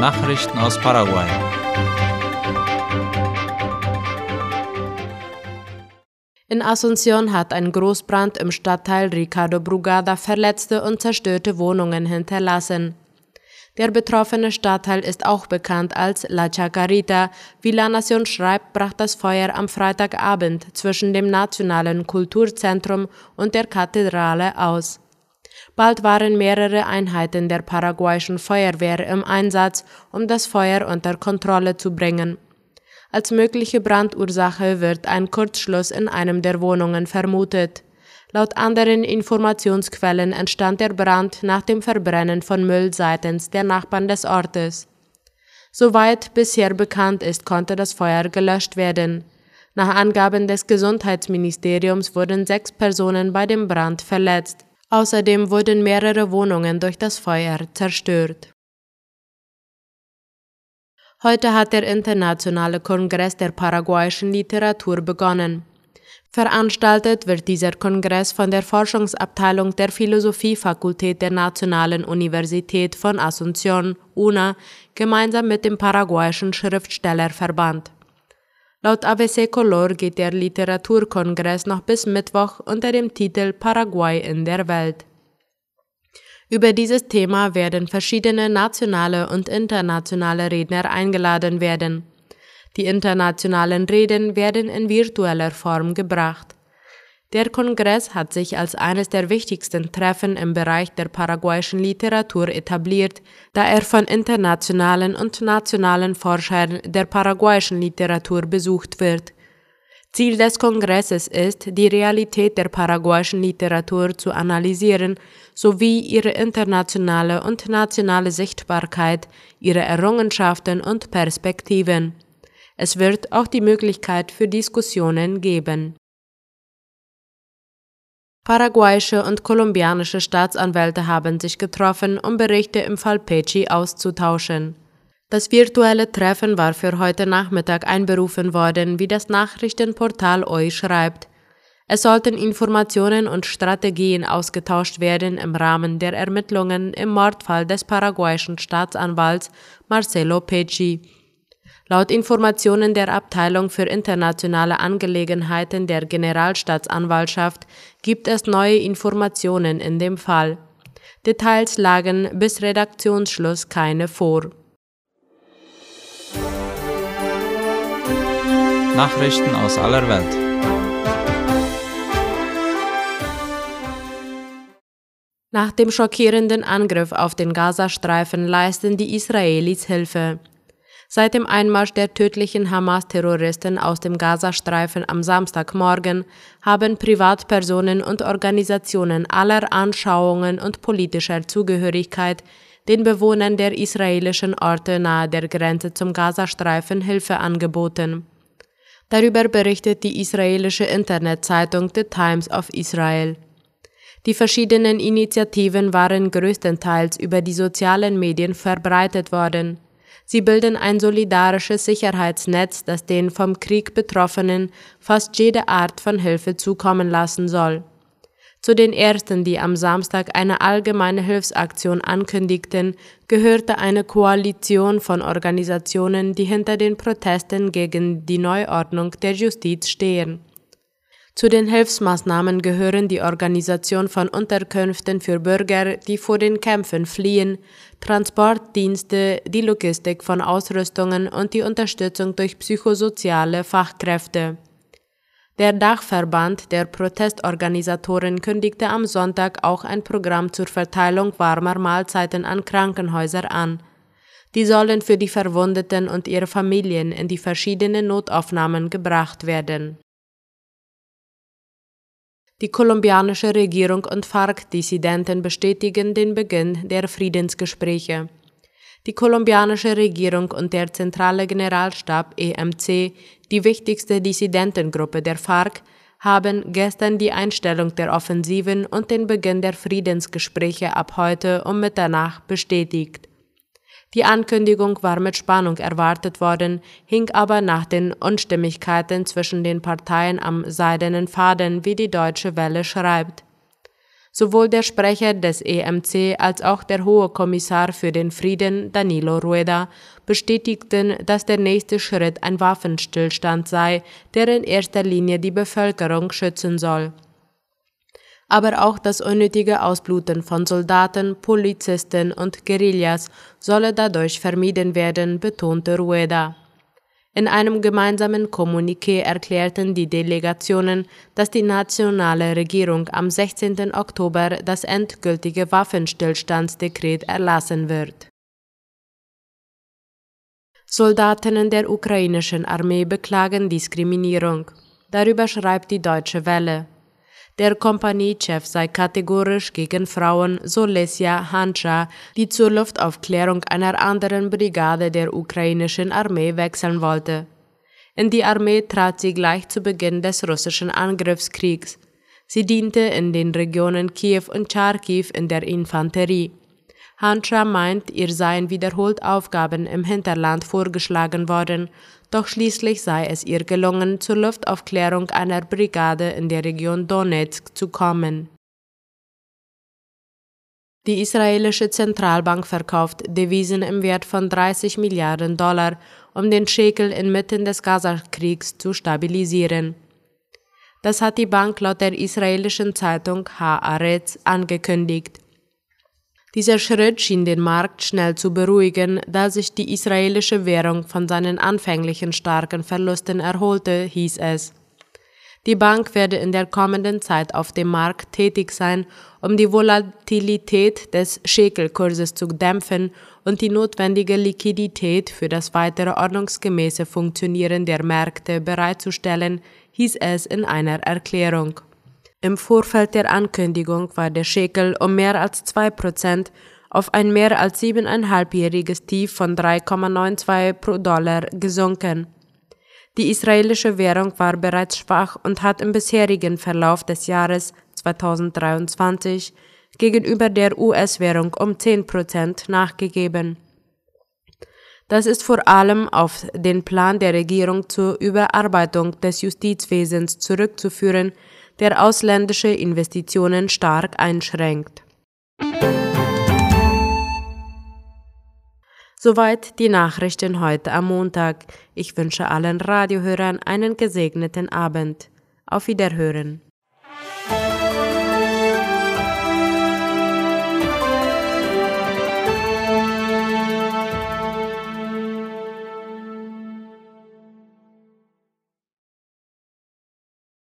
Nachrichten aus Paraguay. In Asunción hat ein Großbrand im Stadtteil Ricardo Brugada verletzte und zerstörte Wohnungen hinterlassen. Der betroffene Stadtteil ist auch bekannt als La Chacarita. Wie La Nación schreibt, brach das Feuer am Freitagabend zwischen dem Nationalen Kulturzentrum und der Kathedrale aus. Bald waren mehrere Einheiten der paraguayischen Feuerwehr im Einsatz, um das Feuer unter Kontrolle zu bringen. Als mögliche Brandursache wird ein Kurzschluss in einem der Wohnungen vermutet. Laut anderen Informationsquellen entstand der Brand nach dem Verbrennen von Müll seitens der Nachbarn des Ortes. Soweit bisher bekannt ist, konnte das Feuer gelöscht werden. Nach Angaben des Gesundheitsministeriums wurden sechs Personen bei dem Brand verletzt. Außerdem wurden mehrere Wohnungen durch das Feuer zerstört. Heute hat der Internationale Kongress der paraguayischen Literatur begonnen. Veranstaltet wird dieser Kongress von der Forschungsabteilung der Philosophiefakultät der Nationalen Universität von Asunción, UNA, gemeinsam mit dem paraguayischen Schriftstellerverband. Laut ABC Color geht der Literaturkongress noch bis Mittwoch unter dem Titel Paraguay in der Welt. Über dieses Thema werden verschiedene nationale und internationale Redner eingeladen werden. Die internationalen Reden werden in virtueller Form gebracht. Der Kongress hat sich als eines der wichtigsten Treffen im Bereich der paraguayischen Literatur etabliert, da er von internationalen und nationalen Forschern der paraguayischen Literatur besucht wird. Ziel des Kongresses ist, die Realität der paraguayischen Literatur zu analysieren sowie ihre internationale und nationale Sichtbarkeit, ihre Errungenschaften und Perspektiven. Es wird auch die Möglichkeit für Diskussionen geben. Paraguayische und kolumbianische Staatsanwälte haben sich getroffen, um Berichte im Fall Pecci auszutauschen. Das virtuelle Treffen war für heute Nachmittag einberufen worden, wie das Nachrichtenportal OI schreibt. Es sollten Informationen und Strategien ausgetauscht werden im Rahmen der Ermittlungen im Mordfall des paraguayischen Staatsanwalts Marcelo Pecci. Laut Informationen der Abteilung für internationale Angelegenheiten der Generalstaatsanwaltschaft gibt es neue Informationen in dem Fall. Details lagen bis Redaktionsschluss keine vor. Nachrichten aus aller Welt. Nach dem schockierenden Angriff auf den Gazastreifen leisten die Israelis Hilfe. Seit dem Einmarsch der tödlichen Hamas-Terroristen aus dem Gazastreifen am Samstagmorgen haben Privatpersonen und Organisationen aller Anschauungen und politischer Zugehörigkeit den Bewohnern der israelischen Orte nahe der Grenze zum Gazastreifen Hilfe angeboten. Darüber berichtet die israelische Internetzeitung The Times of Israel. Die verschiedenen Initiativen waren größtenteils über die sozialen Medien verbreitet worden. Sie bilden ein solidarisches Sicherheitsnetz, das den vom Krieg Betroffenen fast jede Art von Hilfe zukommen lassen soll. Zu den ersten, die am Samstag eine allgemeine Hilfsaktion ankündigten, gehörte eine Koalition von Organisationen, die hinter den Protesten gegen die Neuordnung der Justiz stehen. Zu den Hilfsmaßnahmen gehören die Organisation von Unterkünften für Bürger, die vor den Kämpfen fliehen, Transportdienste, die Logistik von Ausrüstungen und die Unterstützung durch psychosoziale Fachkräfte. Der Dachverband der Protestorganisatoren kündigte am Sonntag auch ein Programm zur Verteilung warmer Mahlzeiten an Krankenhäuser an. Die sollen für die Verwundeten und ihre Familien in die verschiedenen Notaufnahmen gebracht werden. Die kolumbianische Regierung und FARC-Dissidenten bestätigen den Beginn der Friedensgespräche. Die kolumbianische Regierung und der zentrale Generalstab EMC, die wichtigste Dissidentengruppe der FARC, haben gestern die Einstellung der Offensiven und den Beginn der Friedensgespräche ab heute um Mitternacht bestätigt. Die Ankündigung war mit Spannung erwartet worden, hing aber nach den Unstimmigkeiten zwischen den Parteien am seidenen Faden, wie die Deutsche Welle schreibt. Sowohl der Sprecher des EMC als auch der Hohe Kommissar für den Frieden, Danilo Rueda, bestätigten, dass der nächste Schritt ein Waffenstillstand sei, der in erster Linie die Bevölkerung schützen soll. Aber auch das unnötige Ausbluten von Soldaten, Polizisten und Guerillas solle dadurch vermieden werden, betonte Rueda. In einem gemeinsamen Kommuniqué erklärten die Delegationen, dass die nationale Regierung am 16. Oktober das endgültige Waffenstillstandsdekret erlassen wird. Soldatinnen der ukrainischen Armee beklagen Diskriminierung. Darüber schreibt die Deutsche Welle. Der Kompaniechef sei kategorisch gegen Frauen, so Lesja Hanscha, die zur Luftaufklärung einer anderen Brigade der ukrainischen Armee wechseln wollte. In die Armee trat sie gleich zu Beginn des russischen Angriffskriegs. Sie diente in den Regionen Kiew und Charkiw in der Infanterie. Hanscha meint, ihr seien wiederholt Aufgaben im Hinterland vorgeschlagen worden, doch schließlich sei es ihr gelungen, zur Luftaufklärung einer Brigade in der Region Donetsk zu kommen. Die israelische Zentralbank verkauft Devisen im Wert von 30 Milliarden Dollar, um den Schekel inmitten des Gazakriegs zu stabilisieren. Das hat die Bank laut der israelischen Zeitung Haaretz angekündigt. Dieser Schritt schien den Markt schnell zu beruhigen, da sich die israelische Währung von seinen anfänglichen starken Verlusten erholte, hieß es. Die Bank werde in der kommenden Zeit auf dem Markt tätig sein, um die Volatilität des Schekelkurses zu dämpfen und die notwendige Liquidität für das weitere ordnungsgemäße Funktionieren der Märkte bereitzustellen, hieß es in einer Erklärung. Im Vorfeld der Ankündigung war der Schekel um mehr als zwei Prozent auf ein mehr als siebeneinhalbjähriges Tief von 3,92 pro Dollar gesunken. Die israelische Währung war bereits schwach und hat im bisherigen Verlauf des Jahres 2023 gegenüber der US-Währung um 10 Prozent nachgegeben. Das ist vor allem auf den Plan der Regierung zur Überarbeitung des Justizwesens zurückzuführen, der ausländische Investitionen stark einschränkt. Soweit die Nachrichten heute am Montag. Ich wünsche allen Radiohörern einen gesegneten Abend. Auf Wiederhören.